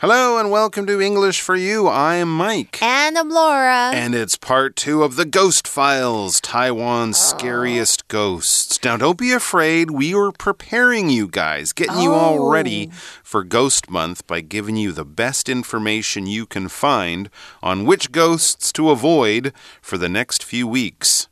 Hello and welcome to English for You. I'm Mike. And I'm Laura. And it's part two of the Ghost Files Taiwan's oh. scariest ghosts. Now, don't be afraid. We were preparing you guys, getting oh. you all oh. ready oh. for Ghost Month by giving you the best information you can find on which ghosts to avoid for the next few weeks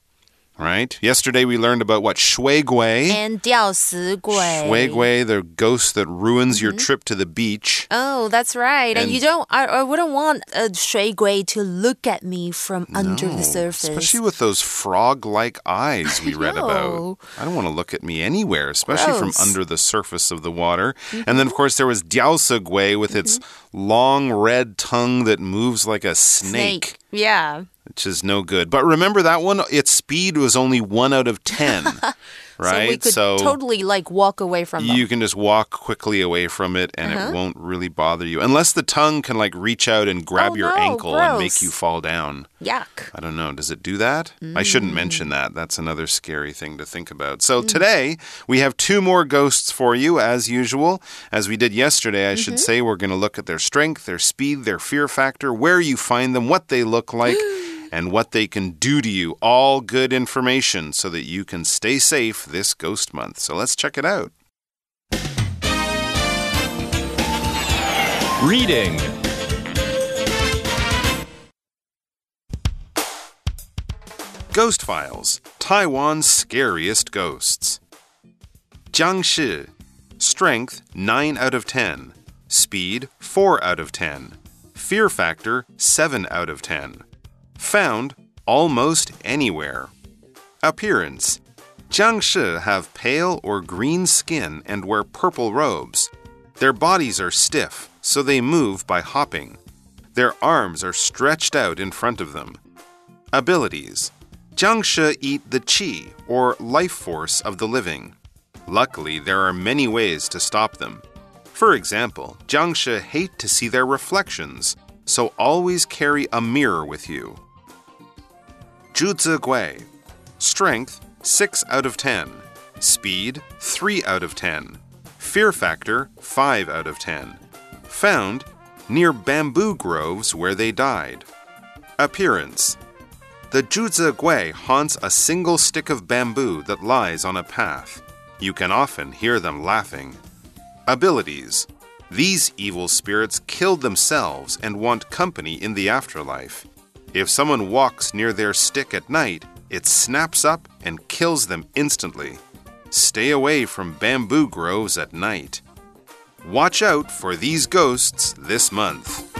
right? Yesterday we learned about what shui gui and 吊死鬼. Shui gui, the ghost that ruins mm -hmm. your mm-hmm. trip to the beach. Oh, that's right. And, and you don't. I, I, wouldn't want a shui gui to look at me from no, under the surface, especially with those frog-like eyes we read about. I don't want to look at me anywhere, especially Gross. from under the surface of the water. Mm -hmm. And then, of course, there was diaosa gui with mm -hmm. its mm-hmm. long red tongue that moves like a snake. snake. Yeah which is no good. But remember that one? Its speed was only one out of 10. right? So we could so totally like walk away from them. You can just walk quickly away from it and uh -huh. it uh-huh. won't really bother you. Unless the tongue can like reach out and grab oh, your no, ankle gross. and make you fall down. Yuck. I don't know. Does it do that? Mm. I shouldn't mm. mention that. That's another scary thing to think about. So mm. today we have two more ghosts for you as usual. As we did yesterday, I -hmm. should mm-hmm. say we're going to look at their strength, their speed, their fear factor, where you find them, what they look like. and what they can do to you. All good information so that you can stay safe this ghost month. So let's check it out. Reading Ghost Files Taiwan's Scariest Ghosts. Jiang Shi. Strength 9 out of 10. Speed 4 out of 10. Fear factor 7 out of 10. Found almost anywhere. Appearance Jiangshi have pale or green skin and wear purple robes. Their bodies are stiff, so they move by hopping. Their arms are stretched out in front of them. Abilities Jiangshi eat the qi, or life force of the living. Luckily, there are many ways to stop them. For example, Jiangshi hate to see their reflections, so always carry a mirror with you. Zhuzi Gui. Strength 6 out of 10. Speed 3 out of 10. Fear factor 5 out of 10. Found near bamboo groves where they died. Appearance The Zhuzi Gui haunts a single stick of bamboo that lies on a path. You can often hear them laughing. Abilities These evil spirits killed themselves and want company in the afterlife. If someone walks near their stick at night, it snaps up and kills them instantly. Stay away from bamboo groves at night. Watch out for these ghosts this month.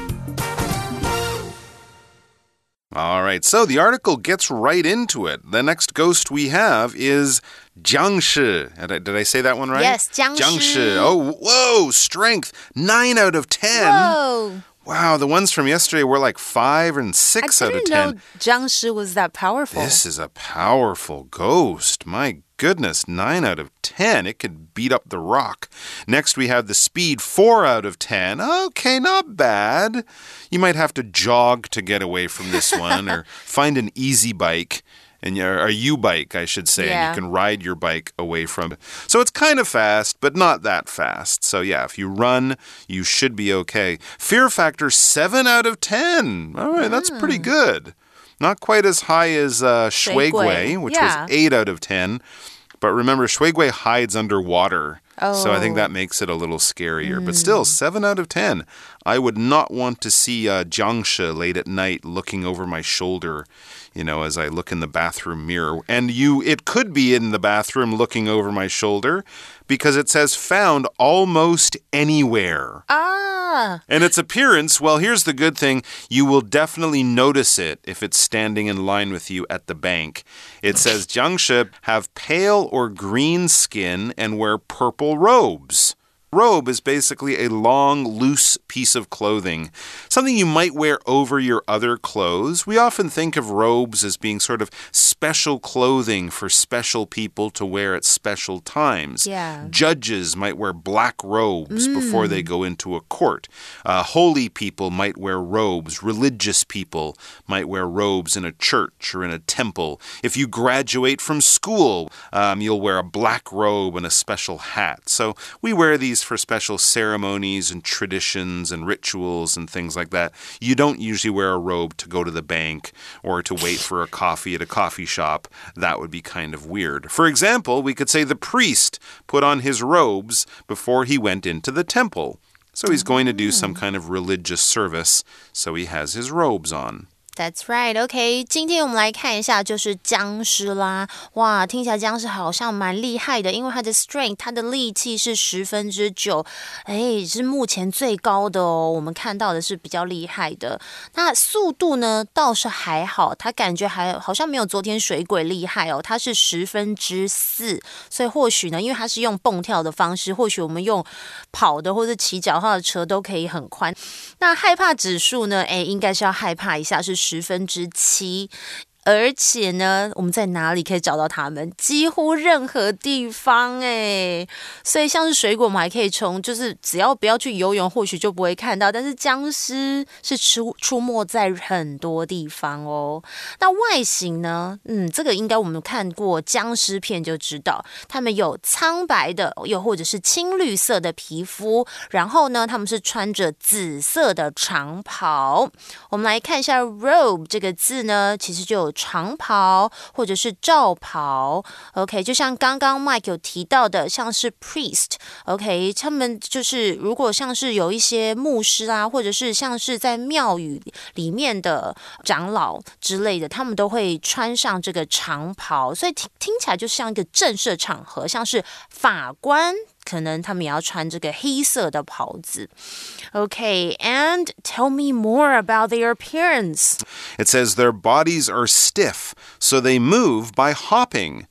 All right, so the article gets right into it. The next ghost we have is Jiangshi. Did I say that one right? Yes, Jiangshi. Jiangshi. Oh, whoa, strength 9 out of 10. Whoa. Wow, the ones from yesterday were like five and six out of ten. know Jiang Shi was that powerful. This is a powerful ghost. My goodness, nine out of ten. It could beat up the rock. Next, we have the speed, four out of ten. Okay, not bad. You might have to jog to get away from this one or find an easy bike and a YouBike, I should say, yeah. and you can ride your bike away from it. So it's kind of fast, but not that fast. So yeah, if you run, you should be okay. Fear factor 7 out of 10. All right, mm. that's pretty hmm. good. Not quite as high as uh, Shui Gui, which yeah. was 8 out of 10. But remember, Shui Gui hides underwater. Oh. So I think that oh. makes it a little scarier. Mm. But still, 7 out of 10. I would not want to see uh, Jiangshi late at night looking over my shoulder you know, as I look in the bathroom mirror. And you, it could be in the bathroom looking over my shoulder because it says found almost anywhere. Ah. And its appearance, well, here's the good thing you will definitely notice it if it's standing in line with you at the bank. It says Jiangshi have pale or green skin and wear purple robes robe is basically a long, loose piece of clothing, something you might wear over your other clothes. We often think of robes as being sort of special clothing for special people to wear at special times. Yeah. Judges might wear black robes mm. before they go into a court. Uh, holy people might wear robes. Religious people might wear robes in a church or in a temple. If you graduate from school, um, you'll wear a black robe and a special hat. So we wear these used for special ceremonies and traditions and rituals and things like that. You don't usually wear a robe to go to the bank or to wait for a coffee at a coffee shop. That would be kind of weird. For example, we could say the priest put on his robes before he went into the temple. So he's going to do some mm. kind of religious service, so he has his robes on. That's right. OK，今天我们来看一下，就是僵尸啦。哇，听起来僵尸好像蛮厉害的，因为它的 strength，它的力气是十分之九，哎，是目前最高的哦。我们看到的是比较厉害的。那速度呢，倒是还好，它感觉还好像没有昨天水鬼厉害哦。它是十分之四，所以或许呢，因为它是用蹦跳的方式，或许我们用跑的或者骑脚踏的车都可以很宽。那害怕指数呢？哎，应该是要害怕一下，是。十分之七。而且呢，我们在哪里可以找到它们？几乎任何地方哎，所以像是水果，我们还可以从就是只要不要去游泳，或许就不会看到。但是僵尸是出出没在很多地方哦。那外形呢？嗯，这个应该我们看过僵尸片就知道，他们有苍白的，又或者是青绿色的皮肤。然后呢，他们是穿着紫色的长袍。我们来看一下 “robe” 这个字呢，其实就有。长袍或者是罩袍，OK，就像刚刚 Mike 有提到的，像是 priest，OK，他们就是如果像是有一些牧师啊，或者是像是在庙宇里面的长老之类的，他们都会穿上这个长袍，所以听听起来就像一个正式场合，像是法官。可能他们也要穿这个黑色的袍子。Okay, and tell me more about their appearance. It says their bodies are stiff, so they move by hopping.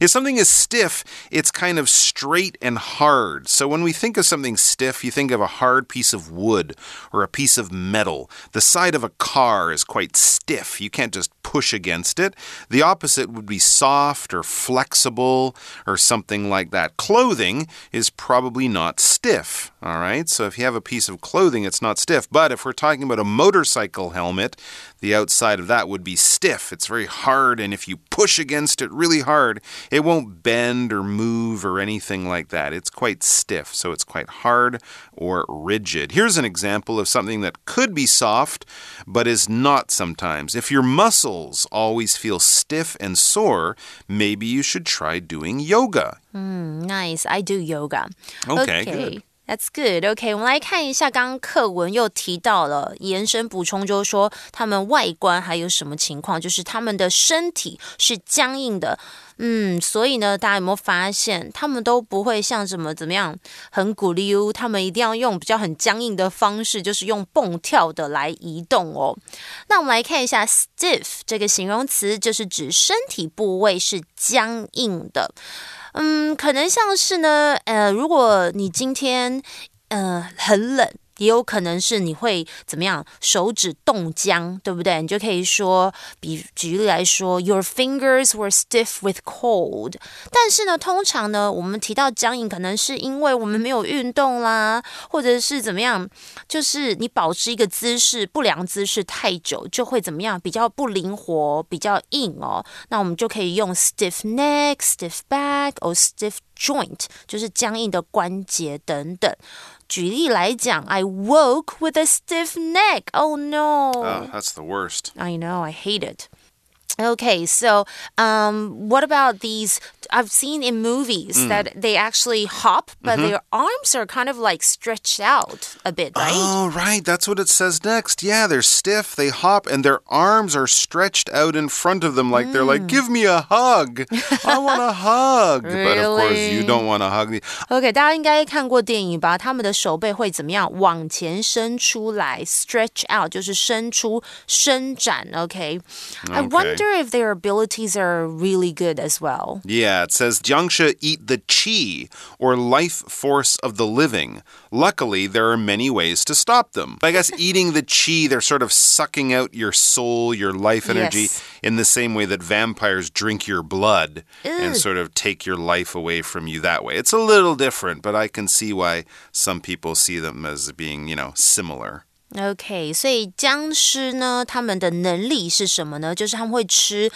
If something is stiff, it's kind of straight and hard. So when we think of something stiff, you think of a hard piece of wood or a piece of metal. The side of a car is quite stiff. You can't just push against it. The opposite would be soft or flexible or something like that. Clothing is probably not stiff. All right. So if you have a piece of clothing, it's not stiff. But if we're talking about a motorcycle helmet, the outside of that would be stiff. It's very hard, and if you push against it really hard, it won't bend or move or anything like that. It's quite stiff, so it's quite hard or rigid. Here's an example of something that could be soft, but is not sometimes. If your muscles always feel stiff and sore, maybe you should try doing yoga. Mm, nice. I do yoga. Okay, okay. good. That's good. OK，我们来看一下，刚刚课文又提到了，延伸补充，就是说他们外观还有什么情况？就是他们的身体是僵硬的。嗯，所以呢，大家有没有发现，他们都不会像什么怎么样很鼓励，他们一定要用比较很僵硬的方式，就是用蹦跳的来移动哦。那我们来看一下 stiff 这个形容词，就是指身体部位是僵硬的。嗯，可能像是呢，呃，如果你今天呃很冷。也有可能是你会怎么样，手指冻僵，对不对？你就可以说，比举例来说，Your fingers were stiff with cold。但是呢，通常呢，我们提到僵硬，可能是因为我们没有运动啦，或者是怎么样，就是你保持一个姿势不良姿势太久，就会怎么样，比较不灵活，比较硬哦。那我们就可以用 stiff neck、stiff back 或 stiff joint，就是僵硬的关节等等。举例来讲，I woke with a stiff neck. Oh no. Oh, that's the worst. I know. I hate it. Okay, so um, what about these? I've seen in movies mm. that they actually hop, but mm -hmm. their arms are kind of like stretched out a bit, right? Oh, right. That's what it says next. Yeah, they're stiff, they hop, and their arms are stretched out in front of them like mm. they're like, mm. give me a hug. I want a hug. really? But of course, you don't want to hug. Okay, 大家应该看过电影吧？他们的手背会怎么样？往前伸出来，stretch out 就是伸出、伸展。Okay, I wonder if their abilities are really good as well. Yeah, it says Jiangshi eat the qi, or life force of the living. Luckily, there are many ways to stop them. I guess eating the qi, they're sort of sucking out your soul, your life energy, yes. in the same way that vampires drink your blood Ew. and sort of take your life away from you that way. It's a little different, but I can see why some people see them as being, you know, similar. OK，所以僵尸呢，他们的能力是什么呢？就是他们会吃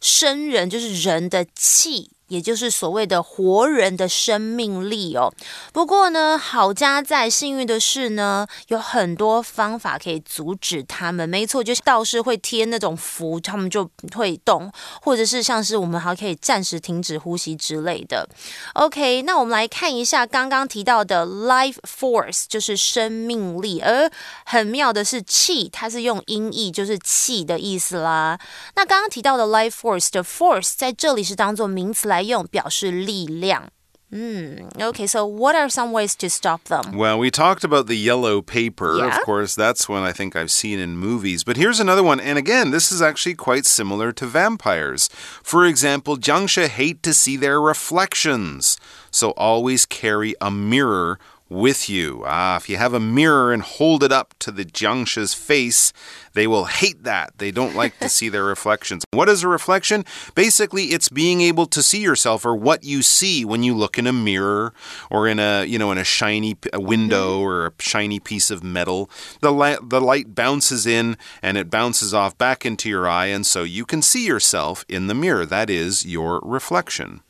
生人，就是人的气。也就是所谓的活人的生命力哦。不过呢，好家在幸运的是呢，有很多方法可以阻止他们。没错，就是道士会贴那种符，他们就会动，或者是像是我们还可以暂时停止呼吸之类的。OK，那我们来看一下刚刚提到的 life force，就是生命力。而很妙的是气，它是用音译，就是气的意思啦。那刚刚提到的 life force 的 force 在这里是当做名词来来用表示力量。Mm, okay, so what are some ways to stop them? Well, we talked about the yellow paper. Yeah. Of course, that's one I think I've seen in movies. But here's another one. And again, this is actually quite similar to vampires. For example, Jiangshi hate to see their reflections. So always carry a mirror with you. Ah, if you have a mirror and hold it up to the Jiangshi's face, they will hate that. They don't like to see their reflections. What is a reflection? Basically, it's being able to see yourself or what you see when you look in a mirror or in a, you know, in a shiny window mm -hmm. or a shiny piece of metal. The light, the light bounces in and it bounces off back into your eye and so you can see yourself in the mirror. That is your reflection.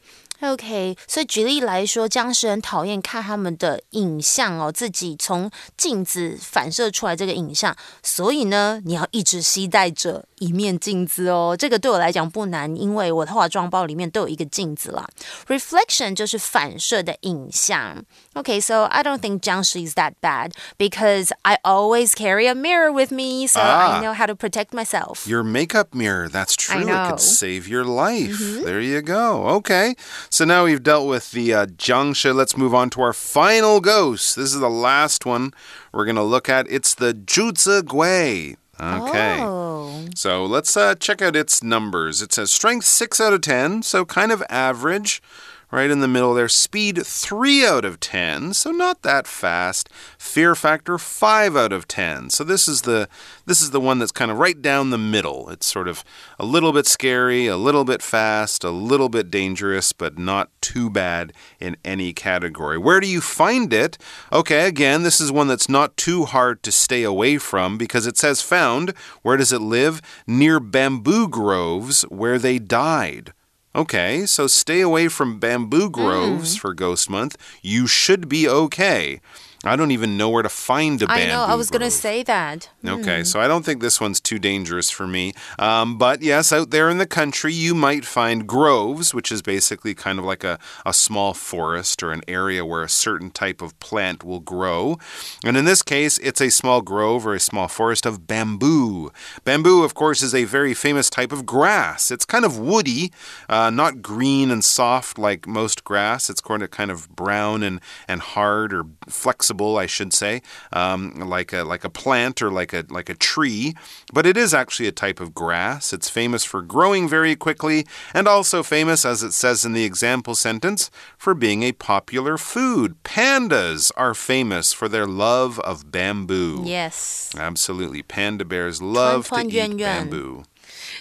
OK，所以举例来说，僵尸很讨厌看他们的影像哦，自己从镜子反射出来这个影像，所以呢，你要一直携带着一面镜子哦。这个对我来讲不难，因为我的化妆包里面都有一个镜子啦。Reflection 就是反射的影像。OK，so I don't think 僵尸 is that bad because I always carry a mirror with me, so I know how to protect myself. Your makeup mirror, that's true. It could save your life. There you go. Okay. So now we've dealt with the uh, Jiangshi. Let's move on to our final ghost. This is the last one we're going to look at. It's the Zhuzi Gui. Okay. Oh. So let's uh, check out its numbers. It says strength 6 out of 10, so kind of average right in the middle there. Speed 3 out of 10, so not that fast. Fear factor 5 out of 10. So this is the this is the one that's kind of right down the middle. It's sort of a little bit scary, a little bit fast, a little bit dangerous, but not too bad in any category. Where do you find it? Okay, again, this is one that's not too hard to stay away from because it says found. Where does it live? Near bamboo groves where they died. Okay, so stay away from bamboo groves mm. for Ghost Month. You should be okay. I don't even know where to find a bamboo. I know. I was going to say that. Okay, mm. so I don't think this one's too dangerous for me. Um, but yes, out there in the country, you might find groves, which is basically kind of like a, a small forest or an area where a certain type of plant will grow. And in this case, it's a small grove or a small forest of bamboo. Bamboo, of course, is a very famous type of grass. It's kind of woody, uh, not green and soft like most grass. It's kind of brown and, and hard or flexible flexible, I should say, um, like a like a plant or like a like a tree. But it is actually a type of grass. It's famous for growing very quickly, and also famous, as it says in the example sentence, for being a popular food. Pandas are famous for their love of bamboo. Yes, absolutely. Panda bears love to eat bamboo.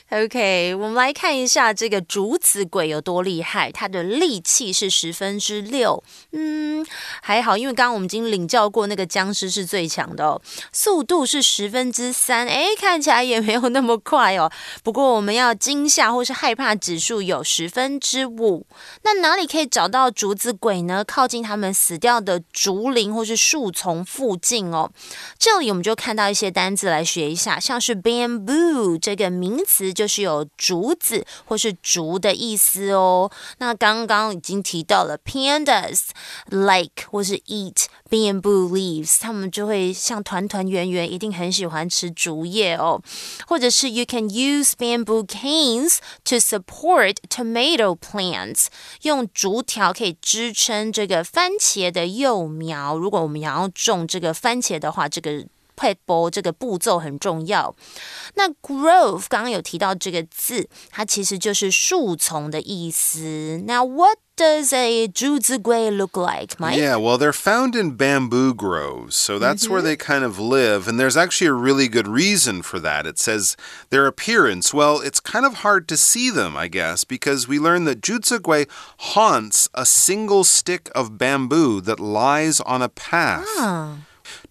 OK，我们来看一下这个竹子鬼有多厉害。它的力气是十分之六，嗯，还好，因为刚刚我们已经领教过那个僵尸是最强的哦。速度是十分之三，哎，看起来也没有那么快哦。不过我们要惊吓或是害怕指数有十分之五。那哪里可以找到竹子鬼呢？靠近他们死掉的竹林或是树丛附近哦。这里我们就看到一些单字来学一下，像是 bamboo 这个名词。就是有竹子或是竹的意思哦。那刚刚已经提到了，pandas like 或是 eat bamboo leaves，他们就会像团团圆圆，一定很喜欢吃竹叶哦。或者是 you can use bamboo canes to support tomato plants，用竹条可以支撑这个番茄的幼苗。如果我们要种这个番茄的话，这个。 pet grove what does a Zhuzi Gui look like, Mike? Yeah, well, they're found in bamboo groves, so that's mm -hmm. where mm-hmm. they kind of live. And there's actually a really good reason for that. It says their appearance. Well, it's kind of hard to see them, I guess, because we learn that Zhuzi Gui haunts a single stick of bamboo that lies on a path. Ah.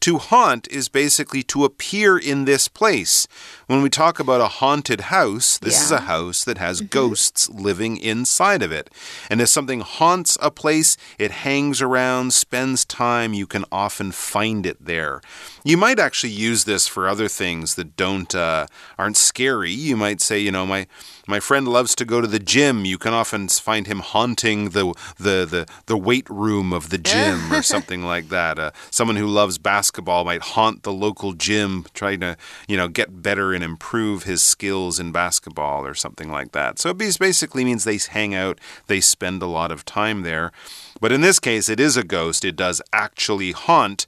To haunt is basically to appear in this place. When we talk about a haunted house, this yeah. is a house that has mm -hmm. ghosts living inside of it. And if something haunts a place, it hangs around, spends time, you can often find it there. You might actually use this for other things that don't uh, aren't scary. You might say, you know, my my friend loves to go to the gym. You can often find him haunting the the the, the weight room of the gym or something like that. Uh, someone who loves basketball might haunt the local gym, trying to you know get better and improve his skills in basketball or something like that. So it basically means they hang out, they spend a lot of time there. But in this case, it is a ghost. It does actually haunt.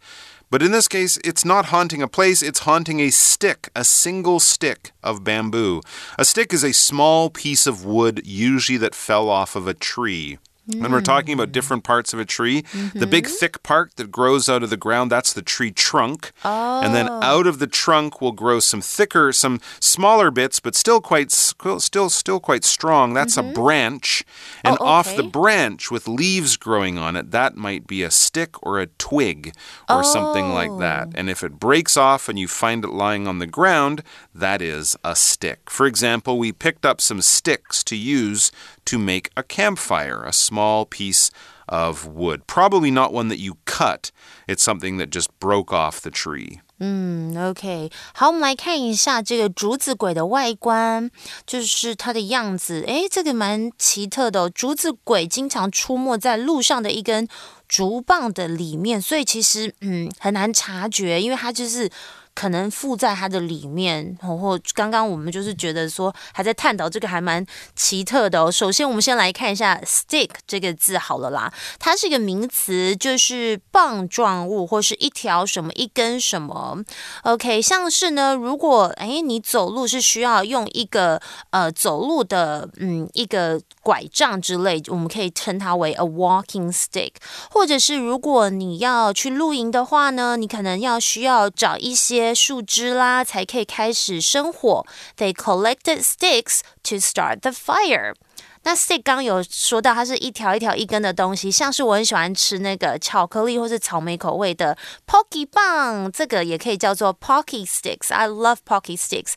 But in this case, it's not haunting a place, it's haunting a stick, a single stick of bamboo. A stick is a small piece of wood, usually that fell off of a tree. When we're talking about different parts of a tree, mm -hmm. the big mm-hmm. thick part that grows out of the ground, that's the tree trunk. Oh. And then Oh. out of the trunk will grow some thicker, some smaller bits, but still quite still still quite strong. That's mm -hmm. a branch. And oh, off the branch with leaves growing on it, that might be a stick or a twig or oh. something like that. And if it breaks off and you find it lying on the ground, that is a stick. For example, we picked up some sticks to use to make a campfire, a small piece of wood. Probably not one that you cut, it's something that just broke off the tree. 嗯，OK，好，我们来看一下这个竹子鬼的外观，就是它的样子。诶，这个蛮奇特的哦。竹子鬼经常出没在路上的一根竹棒的里面，所以其实嗯很难察觉，因为它就是。 可能附在它的里面，或刚刚我们就是觉得说还在探讨这个还蛮奇特的哦。首先，我们先来看一下 stick 这个字好了啦，它是一个名词，就是棒状物或是一条什么一根什么。OK，像是呢，如果哎你走路是需要用一个呃走路的嗯一个拐杖之类，我们可以称它为 a walking stick，或者是如果你要去露营的话呢，你可能要需要找一些。树枝啦，才可以开始生火。They collected sticks to start the fire. 那 stick 刚有说到，它是一条一条一根的东西，像是我很喜欢吃那个巧克力或是草莓口味的 Pocky 棒，这个也可以叫做 Pocky sticks. I love Pocky sticks,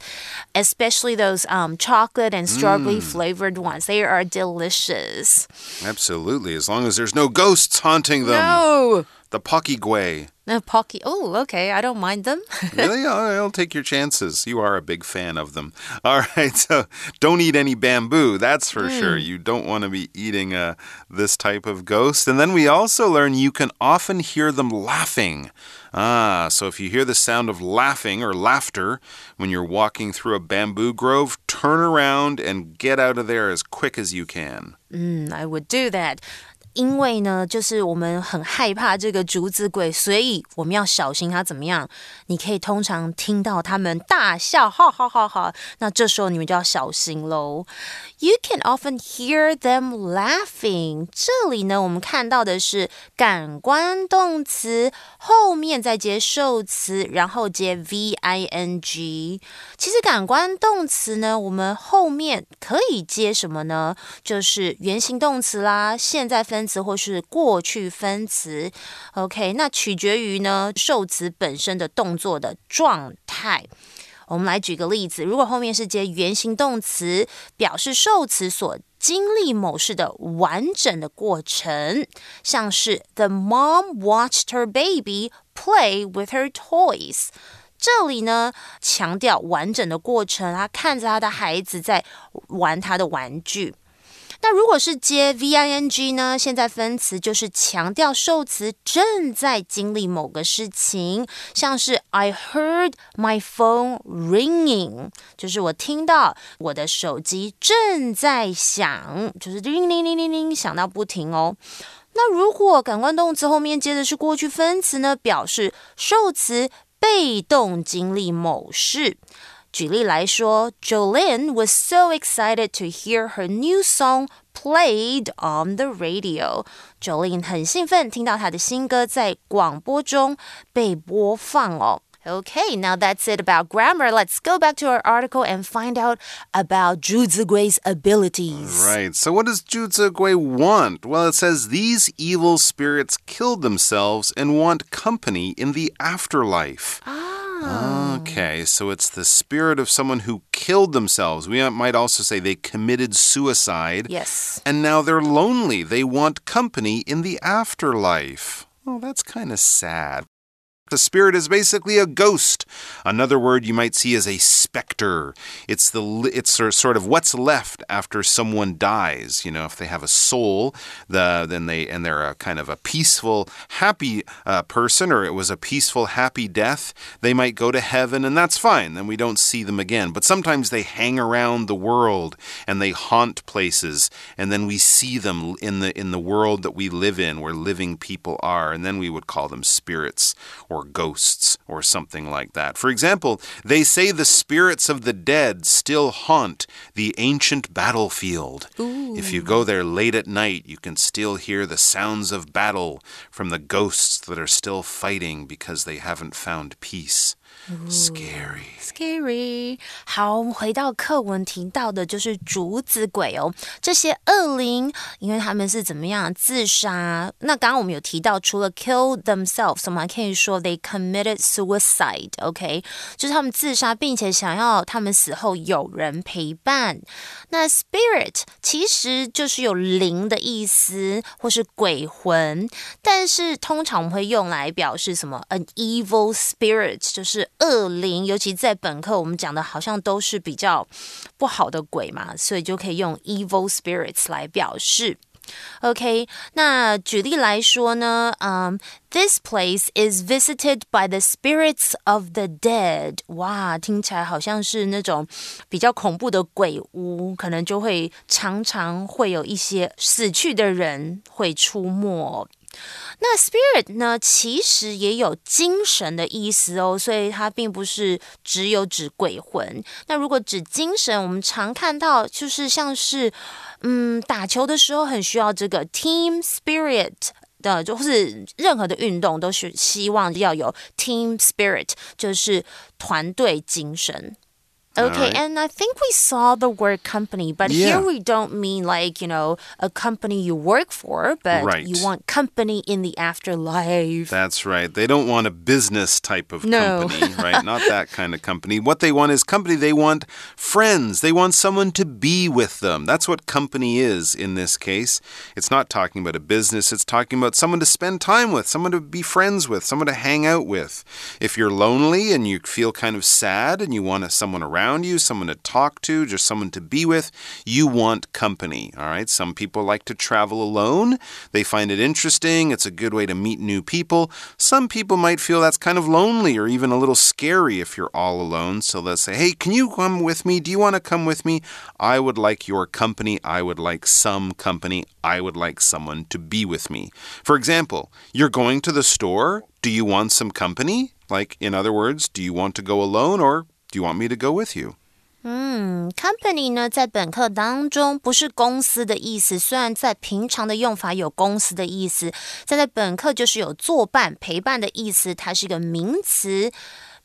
especially those um chocolate and strawberry flavored ones. They are delicious. Absolutely, as long as there's no ghosts haunting them. No. The Pocky Gui. No, Pocky. Oh, okay. I don't mind them. really? I'll take your chances. You are a big fan of them. All right. So don't eat any bamboo. That's for mm. sure. You don't want to be eating uh, this type of ghost. And then we also learn you can often hear them laughing. Ah, so if you hear the sound of laughing or laughter when you're walking through a bamboo grove, turn around and get out of there as quick as you can. Mm, I would do that. 因为呢，就是我们很害怕这个竹子鬼，所以我们要小心它怎么样？你可以通常听到他们大笑，哈哈哈哈！那这时候你们就要小心喽。You can often hear them laughing。这里呢，我们看到的是感官动词后面再接受词，然后接 v i n g。其实感官动词呢，我们后面可以接什么呢？就是原形动词啦，现在分。词或是过去分词，OK，那取决于呢受词本身的动作的状态。我们来举个例子，如果后面是接原形动词，表示受词所经历某事的完整的过程，像是 The mom watched her baby play with her toys。这里呢强调完整的过程，她看着她的孩子在玩她的玩具。那如果是接 v i n g 呢？现在分词就是强调受词正在经历某个事情，像是 I heard my phone ringing，就是我听到我的手机正在响，就是铃铃铃铃铃响到不停哦。那如果感官动词后面接的是过去分词呢？表示受词被动经历某事。举例来说，Jolene was so excited to hear her new song played on the radio. Jolene 很兴奋听到她的新歌在广播中被播放哦。Okay, now that's it about grammar. Let's go back to our article and find out about Zhuzi Gui's abilities. Right. So, what does Zhu Zigui want? Well, it says these evil spirits killed themselves and want company in the afterlife. Ah. Okay, so it's the spirit of someone who killed themselves. We might also say they committed suicide. Yes. And now they're lonely. They want company in the afterlife. Oh, that's kind of sad. The spirit is basically a ghost. Another word you might see is a specter. It's the it's sort of what's left after someone dies. You know, if they have a soul, the then they and they're a kind of a peaceful, happy uh, person, or it was a peaceful, happy death. They might go to heaven, and that's fine. Then we don't see them again. But sometimes they hang around the world and they haunt places, and then we see them in the in the world that we live in, where living people are, and then we would call them spirits or ghosts or something like that. For example, they say the spirits of the dead still haunt the ancient battlefield. Ooh. If you go there late at night, you can still hear the sounds of battle from the ghosts that are still fighting because they haven't found peace. Scary. Scary。好，我们回到课文提到的，就是竹子鬼哦，这些恶灵，因为他们是怎么样自杀？那刚刚我们有提到，除了 kill themselves，我们还可以说 they committed suicide。OK，就是他们自杀，并且想要他们死后有人陪伴。那 spirit 其实就是有灵的意思，或是鬼魂，但是通常我们会用来表示什么？an evil spirit 就是恶灵，尤其在本课我们讲的好像都是比较不好的鬼嘛，所以就可以用 evil spirits 来表示。OK，那举例来说呢，嗯、this place is visited by the spirits of the dead。哇，听起来好像是那种比较恐怖的鬼屋，可能就会常常会有一些死去的人会出没。那 spirit 呢，其实也有精神的意思哦，所以它并不是只有指鬼魂。那如果指精神，我们常看到就是像是，嗯，打球的时候很需要这个 team spirit 的，就是任何的运动都是希望要有 team spirit，就是团队精神。Okay, right. and I think we saw the word company, but Yeah. here we don't mean like, you know, a company you work for, but Right. you want company in the afterlife. That's right. They don't want a business type of No. company, right? Not that kind of company. What they want is company. They want friends. They want someone to be with them. That's what company is in this case. It's not talking about a business, it's talking about someone to spend time with, someone to be friends with, someone to hang out with. If you're lonely and you feel kind of sad and you want someone around you, someone to talk to, just someone to be with, you want company, all right? Some people like to travel alone. They find it interesting. It's a good way to meet new people. Some people might feel that's kind of lonely or even a little scary if you're all alone. So they'll say, Hey, can you come with me? Do you want to come with me? I would like your company. I would like some company. I would like someone to be with me. For example, you're going to the store. Do you want some company? Like, in other words, do you want to go alone or do you want me to go with you? 嗯，company 呢，在本课当中不是公司的意思，虽然在平常的用法有公司的意思，但在本课就是有作伴、陪伴的意思，它是一个名词。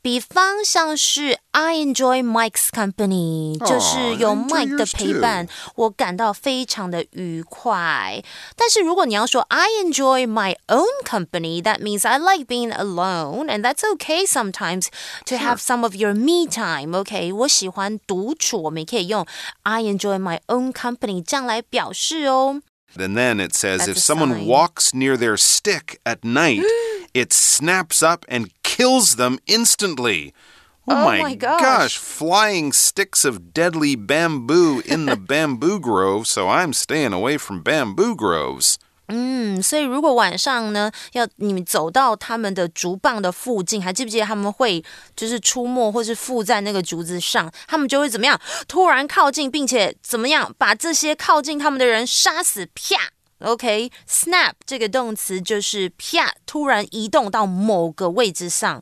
比方像是 I enjoy Mike's company，、就是有 I enjoy Mike 的 yours 陪伴，我感到非常的愉快。但是如果你要说 I enjoy my own company，that means I like being alone，and that's okay sometimes to have some of your me time。OK，我喜欢独处，我们也可以用 I enjoy my own company 这样来表示哦。 And then it says That's if a someone sign. walks near their stick at night, it snaps up and kills them instantly. Oh, Oh my, my gosh. Flying sticks of deadly bamboo in the bamboo grove, so I'm staying away from bamboo groves. 嗯，所以如果晚上呢，要你们走到他们的竹棒的附近，还记不记得他们会就是出没或是附在那个竹子上，他们就会怎么样？突然靠近，并且怎么样把这些靠近他们的人杀死？啪 ，OK，snap、这个动词就是啪，突然移动到某个位置上。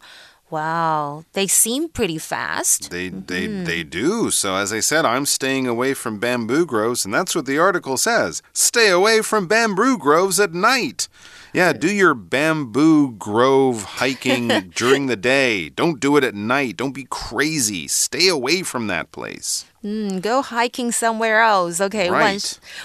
Wow, they seem pretty fast. They they they do. So as I said, I'm staying away from bamboo groves, and that's what the article says. Stay away from bamboo groves at night. Yeah, do your bamboo grove hiking during the day. Don't do it at night. Don't be crazy. Stay away from that place. 嗯，Go hiking somewhere else. OK，晚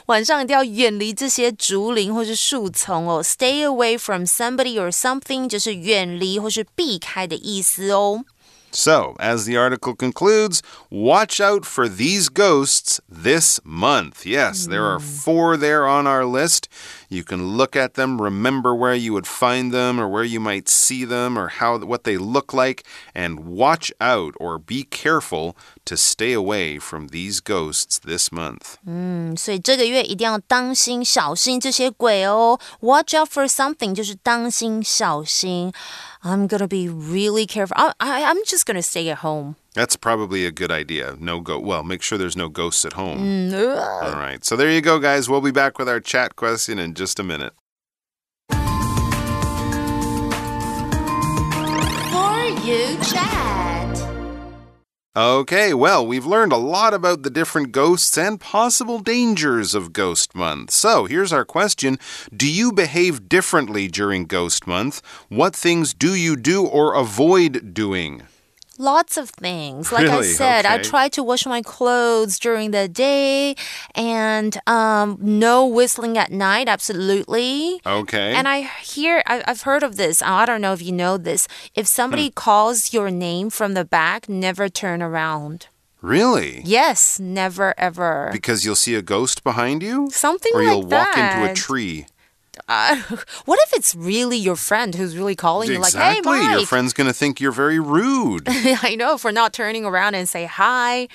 晚上一定要远离这些竹林或是树丛哦。Stay away from somebody or something，就是远离或是避开的意思哦。so, as the article concludes, watch out for these ghosts this month. Yes, there are four there on our list. You can look at them, remember where you would find them or where you might see them or how what they look like and watch out or be careful to stay away from these ghosts this month. 嗯，所以这个月一定要当心小心这些鬼哦。Watch out for something 就是当心小心。I'm gonna be really careful. I, I, I'm just gonna stay at home. That's probably a good idea. No go. Well, make sure there's no ghosts at home. Mm, All right. So there you go, guys. We'll be back with our chat question in just a minute. For you chat. Okay, well, we've learned a lot about the different ghosts and possible dangers of Ghost Month. So here's our question Do you behave differently during Ghost Month? What things do you do or avoid doing? Lots of things. Like really? I said, okay. I try to wash my clothes during the day and um, no whistling at night, absolutely. Okay. And I hear, I, have heard of this. I don't know if you know this. If somebody hmm. calls your name from the back, never turn around. Really? Yes, never ever. Because you'll see a ghost behind you? Something like that. or you'll walk that. into a tree. Uh, what if it's really your friend who's really calling exactly. you? Like, hey, Mike. Your friend's going to think you're very rude. I know, for not turning around and say hi.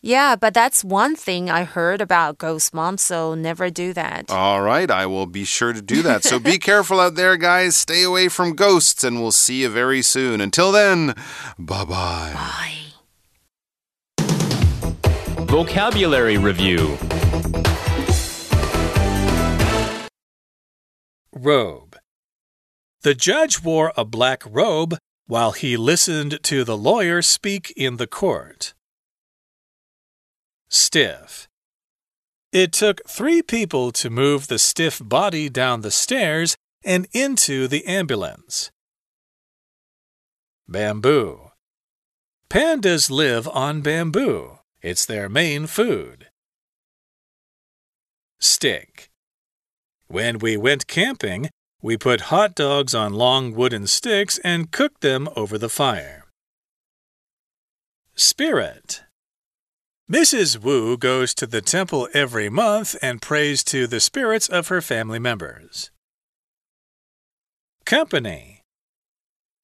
Yeah, but that's one thing I heard about ghost mom, so never do that. All right, I will be sure to do that. So be careful out there, guys. Stay away from ghosts, and we'll see you very soon. Until then, bye bye. Bye. Vocabulary Review Robe. The judge wore a black robe while he listened to the lawyer speak in the court. Stiff. It took three people to move the stiff body down the stairs and into the ambulance. Bamboo. Pandas live on bamboo. It's their main food. Stick. When we went camping, we put hot dogs on long wooden sticks and cooked them over the fire. Spirit. Mrs. Wu goes to the temple every month and prays to the spirits of her family members. Company.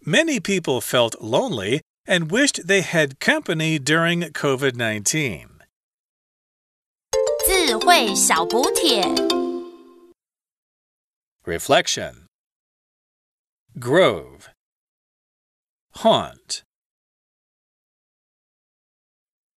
Many people felt lonely and wished they had company during COVID 19. 智慧小补帖 Reflection. Grove. Haunt